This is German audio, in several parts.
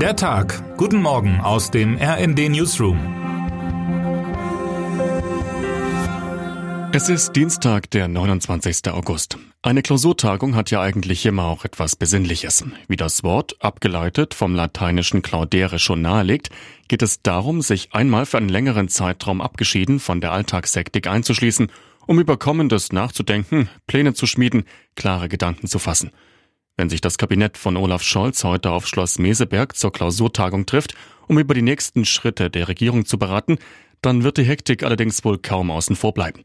Der Tag. Guten Morgen aus dem RND Newsroom. Es ist Dienstag, der 29. August. Eine Klausurtagung hat ja eigentlich immer auch etwas Besinnliches. Wie das Wort, abgeleitet vom lateinischen claudere schon nahelegt, geht es darum, sich einmal für einen längeren Zeitraum abgeschieden von der Alltagshektik einzuschließen, um über Kommendes nachzudenken, Pläne zu schmieden, klare Gedanken zu fassen. Wenn sich das Kabinett von Olaf Scholz heute auf Schloss Meseberg zur Klausurtagung trifft, um über die nächsten Schritte der Regierung zu beraten, dann wird die Hektik allerdings wohl kaum außen vor bleiben.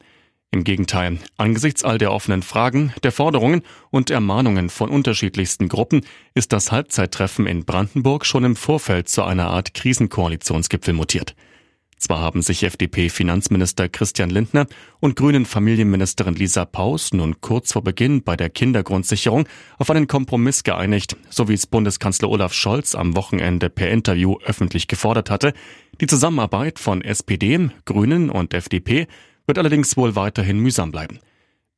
Im Gegenteil, angesichts all der offenen Fragen, der Forderungen und Ermahnungen von unterschiedlichsten Gruppen ist das Halbzeittreffen in Brandenburg schon im Vorfeld zu einer Art Krisenkoalitionsgipfel mutiert. Zwar haben sich FDP-Finanzminister Christian Lindner und Grünen Familienministerin Lisa Paus nun kurz vor Beginn bei der Kindergrundsicherung auf einen Kompromiss geeinigt, so wie es Bundeskanzler Olaf Scholz am Wochenende per Interview öffentlich gefordert hatte. Die Zusammenarbeit von SPD, Grünen und FDP wird allerdings wohl weiterhin mühsam bleiben.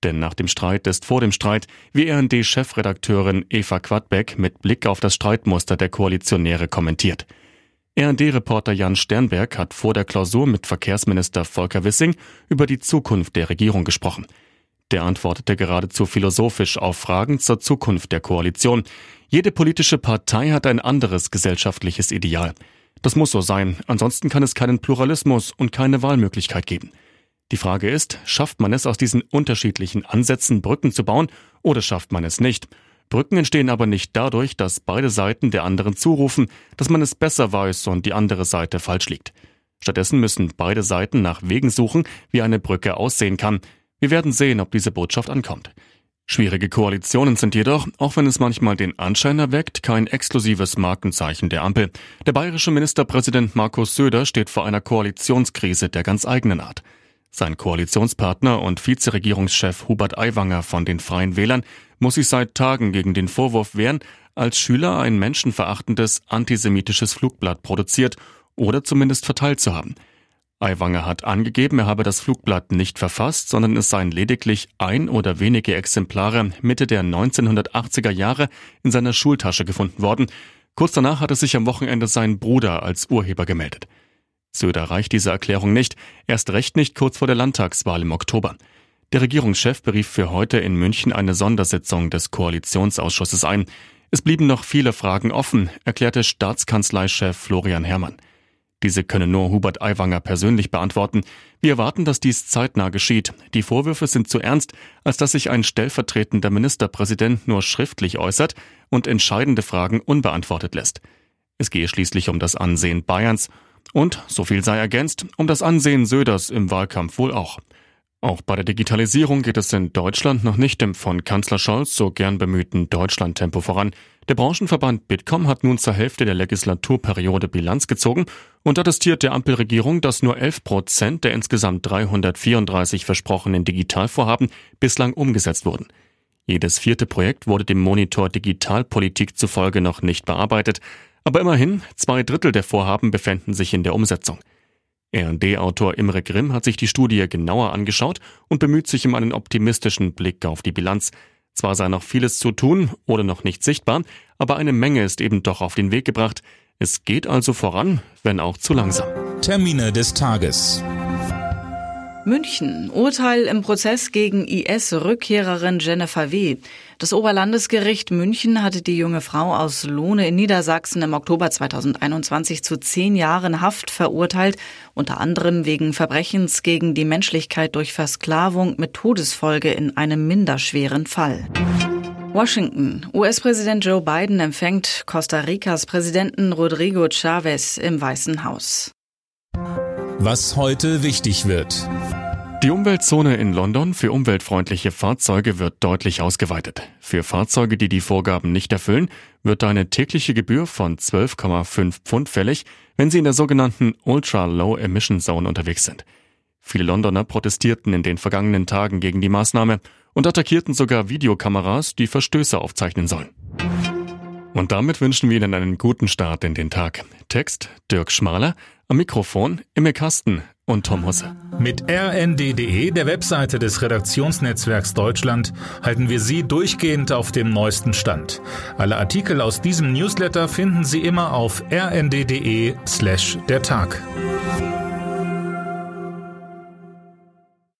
Denn nach dem Streit ist vor dem Streit, wie RND-Chefredakteurin Eva Quadbeck mit Blick auf das Streitmuster der Koalitionäre kommentiert. RND-Reporter Jan Sternberg hat vor der Klausur mit Verkehrsminister Volker Wissing über die Zukunft der Regierung gesprochen. Der antwortete geradezu philosophisch auf Fragen zur Zukunft der Koalition. Jede politische Partei hat ein anderes gesellschaftliches Ideal. Das muss so sein, ansonsten kann es keinen Pluralismus und keine Wahlmöglichkeit geben. Die Frage ist, schafft man es aus diesen unterschiedlichen Ansätzen Brücken zu bauen oder schafft man es nicht? Brücken entstehen aber nicht dadurch, dass beide Seiten der anderen zurufen, dass man es besser weiß und die andere Seite falsch liegt. Stattdessen müssen beide Seiten nach Wegen suchen, wie eine Brücke aussehen kann. Wir werden sehen, ob diese Botschaft ankommt. Schwierige Koalitionen sind jedoch, auch wenn es manchmal den Anschein erweckt, kein exklusives Markenzeichen der Ampel. Der bayerische Ministerpräsident Markus Söder steht vor einer Koalitionskrise der ganz eigenen Art. Sein Koalitionspartner und Vizeregierungschef Hubert Aiwanger von den Freien Wählern muss sich seit Tagen gegen den Vorwurf wehren, als Schüler ein menschenverachtendes antisemitisches Flugblatt produziert oder zumindest verteilt zu haben. Aiwanger hat angegeben, er habe das Flugblatt nicht verfasst, sondern es seien lediglich ein oder wenige Exemplare Mitte der 1980er Jahre in seiner Schultasche gefunden worden. Kurz danach hatte sich am Wochenende sein Bruder als Urheber gemeldet. Söder reicht diese Erklärung nicht, erst recht nicht kurz vor der Landtagswahl im Oktober. Der Regierungschef berief für heute in München eine Sondersitzung des Koalitionsausschusses ein. Es blieben noch viele Fragen offen, erklärte Staatskanzleichef Florian Herrmann. Diese könne nur Hubert Aiwanger persönlich beantworten. Wir erwarten, dass dies zeitnah geschieht. Die Vorwürfe sind zu ernst, als dass sich ein stellvertretender Ministerpräsident nur schriftlich äußert und entscheidende Fragen unbeantwortet lässt. Es gehe schließlich um das Ansehen Bayerns und, so viel sei ergänzt, um das Ansehen Söders im Wahlkampf wohl auch. Auch bei der Digitalisierung geht es in Deutschland noch nicht im von Kanzler Scholz so gern bemühten Deutschlandtempo voran. Der Branchenverband Bitkom hat nun zur Hälfte der Legislaturperiode Bilanz gezogen und attestiert der Ampelregierung, dass nur 11 Prozent der insgesamt 334 versprochenen Digitalvorhaben bislang umgesetzt wurden. Jedes vierte Projekt wurde dem Monitor Digitalpolitik zufolge noch nicht bearbeitet. Aber immerhin, zwei Drittel der Vorhaben befänden sich in der Umsetzung. R&D-Autor Imre Grimm hat sich die Studie genauer angeschaut und bemüht sich um einen optimistischen Blick auf die Bilanz. Zwar sei noch vieles zu tun oder noch nicht sichtbar, aber eine Menge ist eben doch auf den Weg gebracht. Es geht also voran, wenn auch zu langsam. Termine des Tages. München. Urteil im Prozess gegen IS-Rückkehrerin Jennifer W. Das Oberlandesgericht München hatte die junge Frau aus Lohne in Niedersachsen im Oktober 2021 zu zehn Jahren Haft verurteilt, unter anderem wegen Verbrechens gegen die Menschlichkeit durch Versklavung mit Todesfolge in einem minderschweren Fall. Washington. US-Präsident Joe Biden empfängt Costa Ricas Präsidenten Rodrigo Chavez im Weißen Haus. Was heute wichtig wird. Die Umweltzone in London für umweltfreundliche Fahrzeuge wird deutlich ausgeweitet. Für Fahrzeuge, die die Vorgaben nicht erfüllen, wird eine tägliche Gebühr von 12,5 Pfund fällig, wenn sie in der sogenannten Ultra Low Emission Zone unterwegs sind. Viele Londoner protestierten in den vergangenen Tagen gegen die Maßnahme und attackierten sogar Videokameras, die Verstöße aufzeichnen sollen. Und damit wünschen wir Ihnen einen guten Start in den Tag. Text Dirk Schmaler, Am Mikrofon Imme Kasten und Tom Husse. Mit rnd.de, der Webseite des Redaktionsnetzwerks Deutschland, halten wir Sie durchgehend auf dem neuesten Stand. Alle Artikel aus diesem Newsletter finden Sie immer auf rnd.de slash der Tag.